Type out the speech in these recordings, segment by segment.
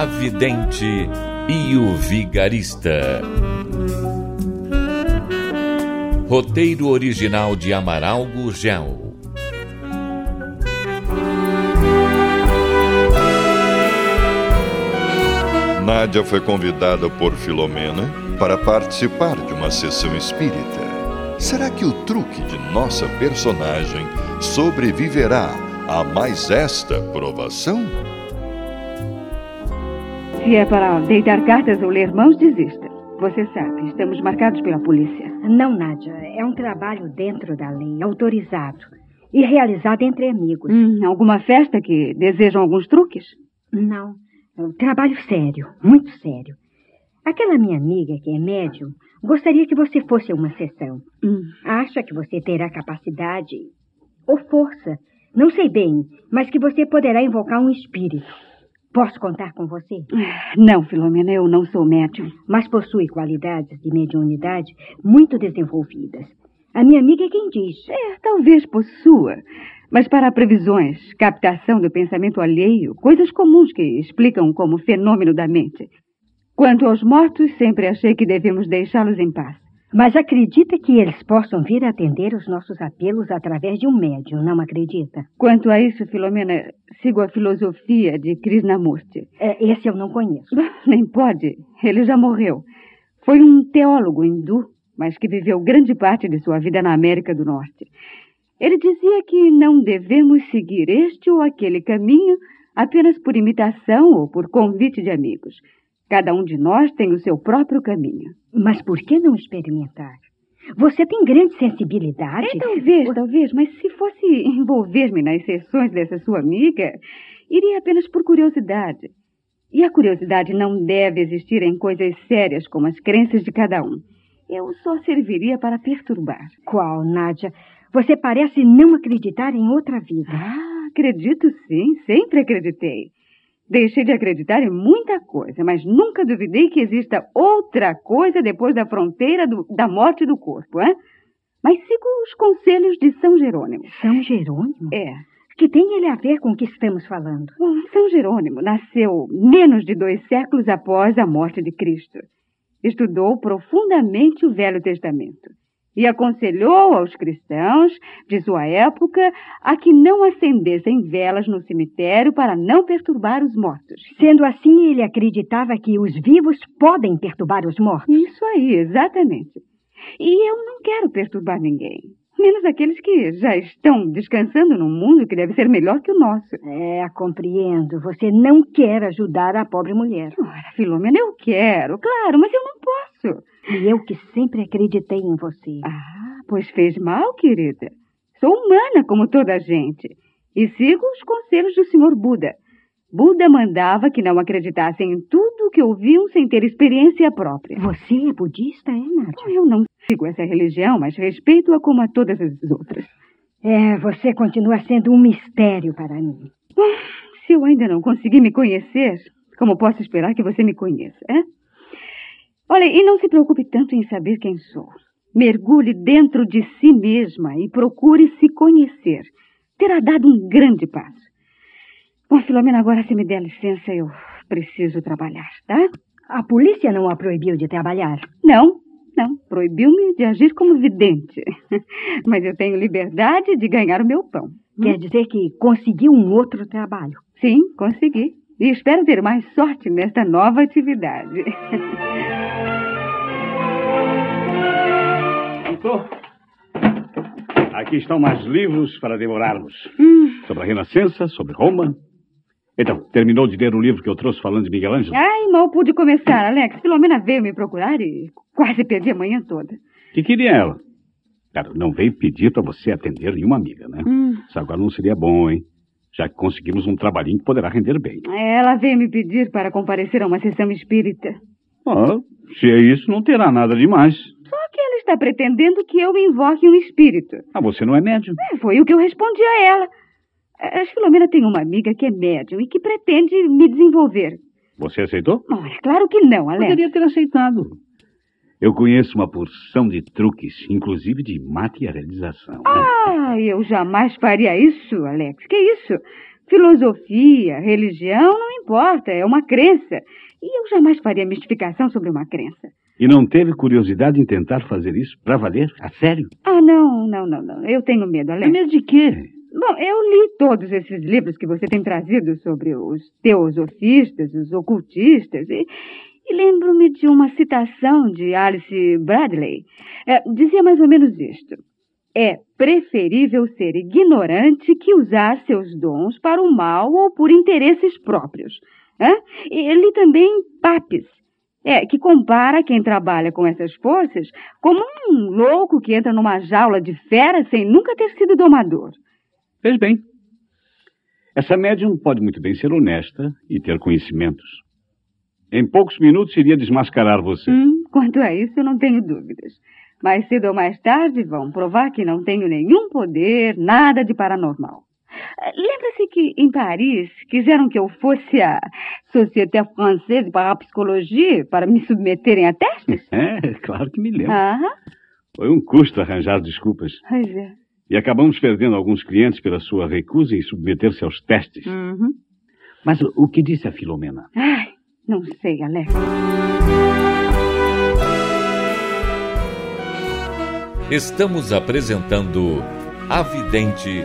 A Vidente e o Vigarista. Roteiro original de Amaral Gurgel. Nádia foi convidada por Filomena para participar de uma sessão espírita. Será que o truque de nossa personagem sobreviverá a mais esta provação? Se é para deitar cartas ou ler mãos, desista. Você sabe, estamos marcados pela polícia. Não, Nádia. É um trabalho dentro da lei, autorizado. E realizado entre amigos. Hum, alguma festa que desejam alguns truques? Não. É um trabalho sério, muito sério. Aquela minha amiga que é médium gostaria que você fosse a uma sessão. Hum. Acha que você terá capacidade ou força, não sei bem, mas que você poderá invocar um espírito. Posso contar com você? Não, Filomena, eu não sou médium. Mas possui qualidades de mediunidade muito desenvolvidas. A minha amiga é quem diz. É, talvez possua. Mas para previsões, captação do pensamento alheio, coisas comuns que explicam como fenômeno da mente. Quanto aos mortos, sempre achei que devemos deixá-los em paz. Mas acredita que eles possam vir atender os nossos apelos através de um médium, não acredita? Quanto a isso, Filomena, sigo a filosofia de Krishnamurti. É, esse eu não conheço. Nem pode. Ele já morreu. Foi um teólogo hindu, mas que viveu grande parte de sua vida na América do Norte. Ele dizia que não devemos seguir este ou aquele caminho apenas por imitação ou por convite de amigos. Cada um de nós tem o seu próprio caminho. Mas por que não experimentar? Você tem grande sensibilidade. É, talvez, talvez, mas se fosse envolver-me nas sessões dessa sua amiga, iria apenas por curiosidade. E a curiosidade não deve existir em coisas sérias como as crenças de cada um. Eu só serviria para perturbar. Qual, Nádia? Você parece não acreditar em outra vida. Ah, acredito sim, sempre acreditei. Deixei de acreditar em muita coisa, mas nunca duvidei que exista outra coisa depois da fronteira do, da morte do corpo, hein? Mas sigo os conselhos de São Jerônimo. São Jerônimo? É. Que tem ele a ver com o que estamos falando? Bom, São Jerônimo nasceu menos de dois séculos após a morte de Cristo. Estudou profundamente o Velho Testamento e aconselhou aos cristãos de sua época a que não acendessem velas no cemitério para não perturbar os mortos. Sendo assim, ele acreditava que os vivos podem perturbar os mortos. Isso aí, exatamente. E eu não quero perturbar ninguém. Menos aqueles que já estão descansando num mundo que deve ser melhor que o nosso. É, compreendo. Você não quer ajudar a pobre mulher. Ora, Filomena, eu quero, claro, mas eu não posso. E eu que sempre acreditei em você. Ah, pois fez mal, querida. Sou humana como toda a gente. E sigo os conselhos do Senhor Buda. Buda mandava que não acreditassem em tudo que ouviam sem ter experiência própria. Você é budista, é, Nádia? Eu não sigo essa religião, mas respeito-a como a todas as outras. É, você continua sendo um mistério para mim. Ah, se eu ainda não consegui me conhecer, como posso esperar que você me conheça, é? Olha, e não se preocupe tanto em saber quem sou. Mergulhe dentro de si mesma e procure se conhecer. Terá dado um grande passo. Bom, Filomena, agora se me der licença, eu preciso trabalhar, tá? A polícia não a proibiu de trabalhar? Não, não. Proibiu-me de agir como vidente. Mas eu tenho liberdade de ganhar o meu pão. Quer dizer que conseguiu um outro trabalho? Sim, consegui. E espero ter mais sorte nesta nova atividade. Doutor, aqui estão mais livros para demorarmos. Hum. Sobre a Renascença, sobre Roma. Então, terminou de ler o livro que eu trouxe falando de Miguel Ângelo? Ai, mal pude começar, Alex. Filomena veio me procurar e quase perdi a manhã toda. O que queria ela? Cara, não veio pedir para você atender nenhuma amiga, né? Hum. Isso agora não seria bom, hein? Já que conseguimos um trabalhinho que poderá render bem. Ela veio me pedir para comparecer a uma sessão espírita. Ah, se é isso, não terá nada demais. Está pretendendo que eu invoque um espírito. Ah, você não é médium? É, foi o que eu respondi a ela. A Filomena tem uma amiga que é médium e que pretende me desenvolver. Você aceitou? Bom, é claro que não, Alex. Poderia ter aceitado. Eu conheço uma porção de truques, inclusive de materialização. Ah, eu jamais faria isso, Alex. Que isso? Filosofia, religião, não importa, é uma crença. E eu jamais faria mistificação sobre uma crença. E não teve curiosidade em tentar fazer isso para valer? A sério? Ah, não, não, não, não. Eu tenho medo, Alex. Medo de quê? Bom, eu li todos esses livros que você tem trazido sobre os teosofistas, os ocultistas, e, e lembro-me de uma citação de Alice Bradley. É, dizia mais ou menos isto. É preferível ser ignorante que usar seus dons para o mal ou por interesses próprios. É? Ele também Papes, é, que compara quem trabalha com essas forças como um louco que entra numa jaula de fera sem nunca ter sido domador. Fez bem. Essa médium pode muito bem ser honesta e ter conhecimentos. Em poucos minutos iria desmascarar você. Hum, quanto a isso, eu não tenho dúvidas. Mais cedo ou mais tarde vão provar que não tenho nenhum poder, nada de paranormal. Lembra-se que em Paris quiseram que eu fosse a Société Française de Parapsicologie para me submeterem a testes? É, claro que me lembro. Aham. Foi um custo arranjar desculpas. Pois é. E acabamos perdendo alguns clientes pela sua recusa em submeter-se aos testes. Uhum. Mas o que disse a Filomena? Ai, não sei, Alex. Estamos apresentando A Vidente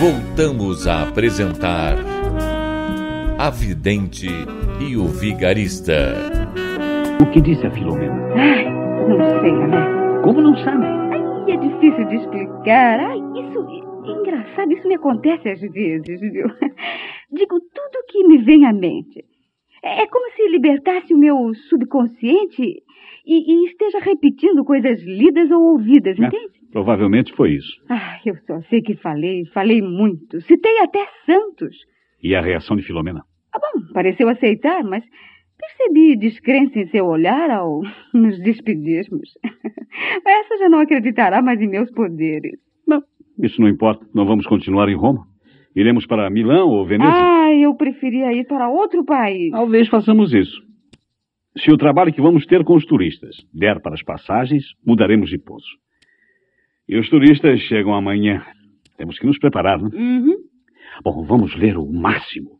Voltamos a apresentar A Vidente e o Vigarista. O que disse a Filomena? Ai, não sei, Alex. Como não sabe? Ai, é difícil de explicar. Ai, isso é engraçado, isso me acontece às vezes, viu? Digo tudo que me vem à mente. É como se libertasse o meu subconsciente e, e esteja repetindo coisas lidas ou ouvidas, É, entende? Provavelmente foi isso. Ah, eu só sei que falei, falei muito. Citei até Santos. E a reação de Filomena? Ah, bom, pareceu aceitar, mas percebi descrença em seu olhar ao nos despedirmos. Essa já não acreditará mais em meus poderes. Não, isso não importa. Não vamos continuar em Roma. Iremos para Milão ou Veneza? Ah, eu preferia ir para outro país. Talvez façamos isso. Se o trabalho que vamos ter com os turistas der para as passagens, mudaremos de pouso. E os turistas chegam amanhã. Temos que nos preparar, né? Uhum. Bom, vamos ler o máximo.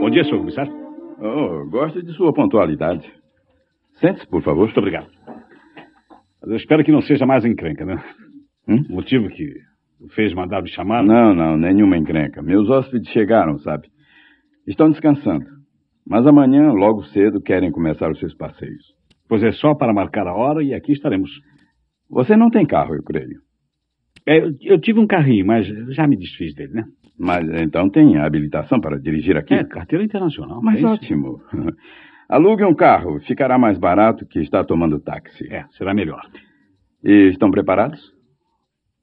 Bom dia, senhor comissário. Oh, gosto de sua pontualidade. Sente-se, por favor. Muito obrigado. Mas eu espero que não seja mais encrenca, né? Hum? O motivo que fez mandar me chamar. Não, não, nenhuma encrenca. Meus hóspedes chegaram, sabe? Estão descansando. Mas amanhã, logo cedo, querem começar os seus passeios. Pois é só para marcar a hora e aqui estaremos. Você não tem carro, eu creio. É, eu, tive um carrinho, mas já me desfiz dele, né? Mas então tem habilitação para dirigir aqui? É, carteira internacional. Mas é ótimo. Alugue um carro. Ficará mais barato que estar tomando táxi. É, será melhor. E estão preparados?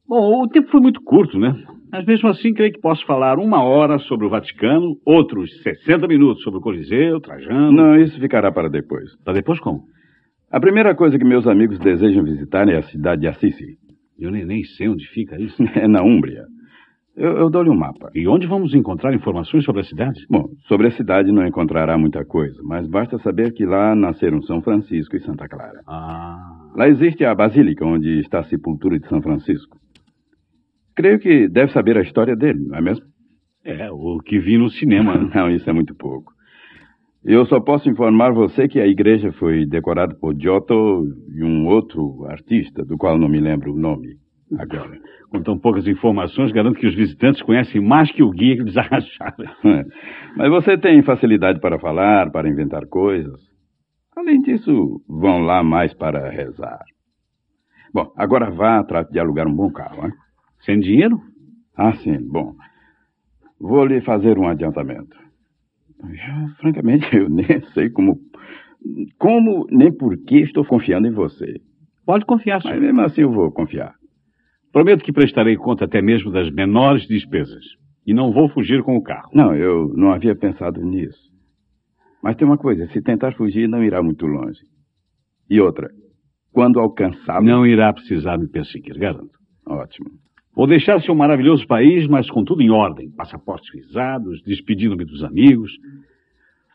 Bom, o tempo foi muito curto, né? Mas mesmo assim, creio que posso falar uma hora sobre o Vaticano, outros 60 minutos sobre o Coliseu, Trajano. Não, isso ficará para depois. Para depois como? A primeira coisa que meus amigos desejam visitar é a cidade de Assisi. Eu nem, nem sei onde fica isso. É na Úmbria. Eu, eu dou-lhe um mapa. E onde vamos encontrar informações sobre a cidade? Bom, sobre a cidade não encontrará muita coisa, mas basta saber que lá nasceram São Francisco e Santa Clara. Ah. Lá existe a basílica onde está a sepultura de São Francisco. Creio que deve saber a história dele, não é mesmo? É, o que vi no cinema. Não, isso é muito pouco. Eu só posso informar você que a igreja foi decorada por Giotto e um outro artista, do qual não me lembro o nome agora. Com tão poucas informações, garanto que os visitantes conhecem mais que o guia que eles arranjaram. É. Mas você tem facilidade para falar, para inventar coisas. Além disso, vão lá mais para rezar. Bom, agora vá, trate de alugar um bom carro, hein? Sem dinheiro? Ah, sim, bom. Vou lhe fazer um adiantamento. Eu, francamente, eu nem sei como. Como nem por que estou confiando em você. Pode confiar, senhor. Mas mesmo assim eu vou confiar. Prometo que prestarei conta até mesmo das menores despesas. E não vou fugir com o carro. Não, eu não havia pensado nisso. Mas tem uma coisa: se tentar fugir, não irá muito longe. E outra: quando alcançar. Não irá precisar me perseguir, garanto. Ótimo. Vou deixar seu maravilhoso país, mas com tudo em ordem. Passaportes visados, despedindo-me dos amigos.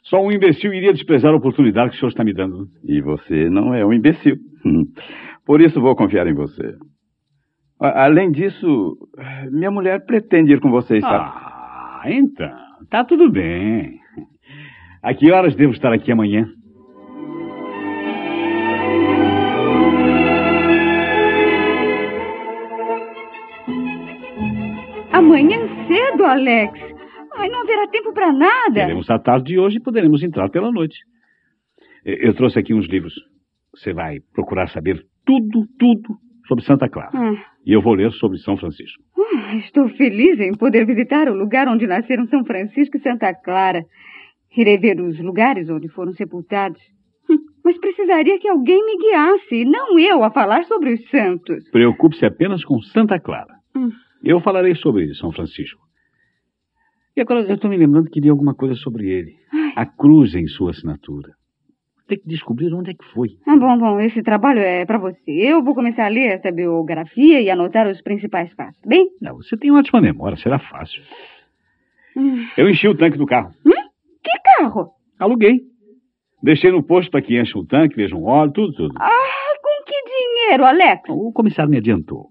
Só um imbecil iria desprezar a oportunidade que o senhor está me dando. E você não é um imbecil. Por isso vou confiar em você. Além disso, minha mulher pretende ir com vocês, sabe? Ah, então. Tá tudo bem. A que horas devo estar aqui amanhã? Amanhã Alex. Ai, não haverá tempo para nada. Teremos a tarde de hoje e poderemos entrar pela noite. Eu trouxe aqui uns livros. Você vai procurar saber tudo, tudo sobre Santa Clara. Ah. E eu vou ler sobre São Francisco. Ah, estou feliz em poder visitar o lugar onde nasceram São Francisco e Santa Clara. Irei ver os lugares onde foram sepultados. Hum, Mas precisaria que alguém me guiasse, não eu, a falar sobre os santos. Preocupe-se apenas com Santa Clara. Hum. Eu falarei sobre São Francisco. E agora eu estou me lembrando que li alguma coisa sobre ele. A cruz em sua assinatura. Tem que descobrir onde é que foi. Ah, bom, bom, esse trabalho é para você. Eu vou começar a ler essa biografia e anotar os principais fatos, bem? Não, você tem ótima memória, será fácil. Hum. Eu enchi o tanque do carro. Que carro? Aluguei. Deixei no posto para que encha o tanque, veja um óleo, tudo, tudo. Ah, com que dinheiro, Alex? O comissário me adiantou.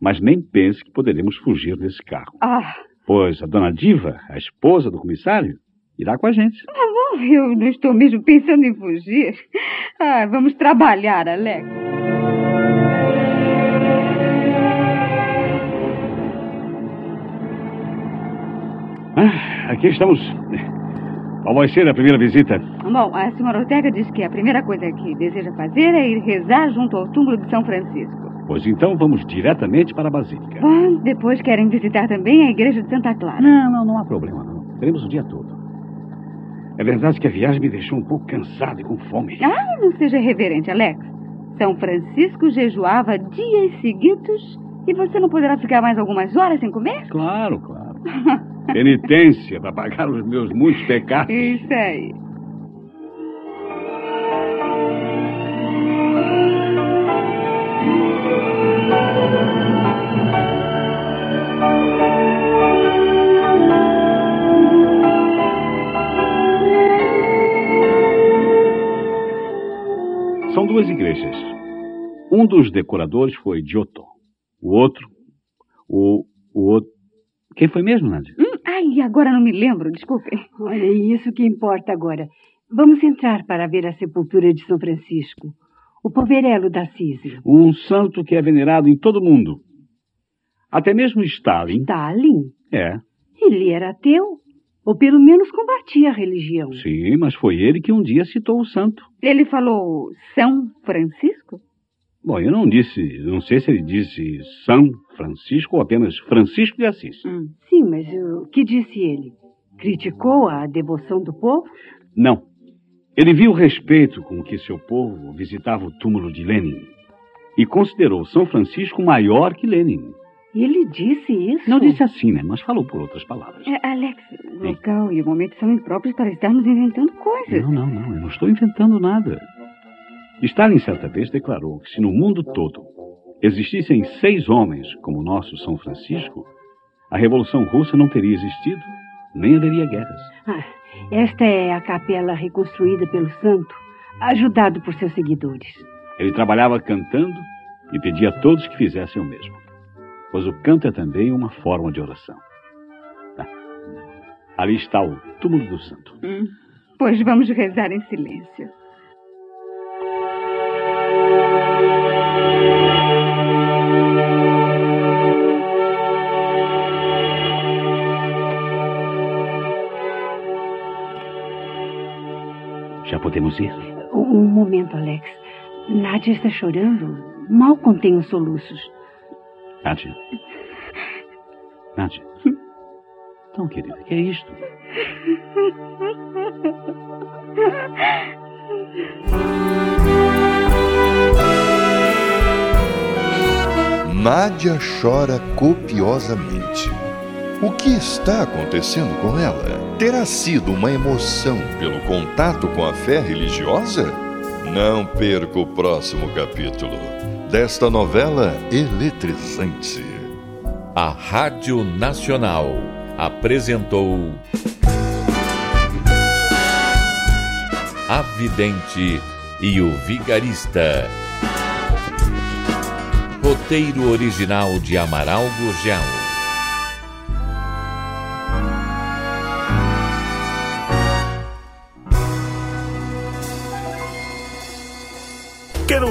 Mas nem pense que poderemos fugir desse carro. Ah, Pois a dona Diva, a esposa do comissário, irá com a gente. bom, eu não estou mesmo pensando em fugir. Ah, vamos trabalhar, Alex. Ah, aqui estamos. Qual vai ser a primeira visita? Bom, a senhora Ortega diz que a primeira coisa que deseja fazer é ir rezar junto ao túmulo de São Francisco. Pois então vamos diretamente para a Basílica. Depois querem visitar também a igreja de Santa Clara. Não, não, não há problema, não. Teremos o dia todo. É verdade que a viagem me deixou um pouco cansado e com fome. Ah, não seja reverente, Alex. São Francisco jejuava dias seguidos e você não poderá ficar mais algumas horas sem comer? Claro, claro. Penitência para pagar os meus muitos pecados. Isso aí. Igrejas. Um dos decoradores foi Giotto. O outro. O, o outro. Quem foi mesmo, Nádia? Hum, ai, agora não me lembro, desculpe. Olha, é isso que importa agora. Vamos entrar para ver a sepultura de São Francisco. O poverelo da Assisi. Um santo que é venerado em todo o mundo. Até mesmo Stalin. Stalin? É, Ele era ateu. Ou pelo menos combatia a religião. sim, mas foi ele que um dia citou o santo. Ele falou São Francisco? Bom, eu não disse, não sei se ele disse São Francisco ou apenas Francisco de Assis. Hum. Sim, mas o que disse ele? Criticou a devoção do povo? Não. Ele viu o respeito com que seu povo visitava o túmulo de Lenin e considerou São Francisco maior que Lenin. Ele disse isso? Não disse assim, né? Mas falou por outras palavras. É, Alex, o local e o momento são impróprios para estarmos inventando coisas. Não, não, não. Eu não estou inventando nada. Stalin certa vez declarou que se no mundo todo existissem seis homens como o nosso São Francisco, a Revolução Russa não teria existido, nem haveria guerras. Ah, esta é a capela reconstruída pelo santo, ajudado por seus seguidores. Ele trabalhava cantando e pedia a todos que fizessem o mesmo. pois o canto é também uma forma de oração. Ali está o túmulo do santo. Hum, pois vamos rezar em silêncio. Já podemos ir? Um momento, Alex. Nádia está chorando. Mal contém os soluços. Nádia. Nádia. Então, querida, que é isto? Nádia chora copiosamente. O que está acontecendo com ela? Terá sido uma emoção pelo contato com a fé religiosa? Não perca o próximo capítulo desta novela eletrizante. A Rádio Nacional apresentou A Vidente e o Vigarista. Roteiro original de Amaral Gurgel.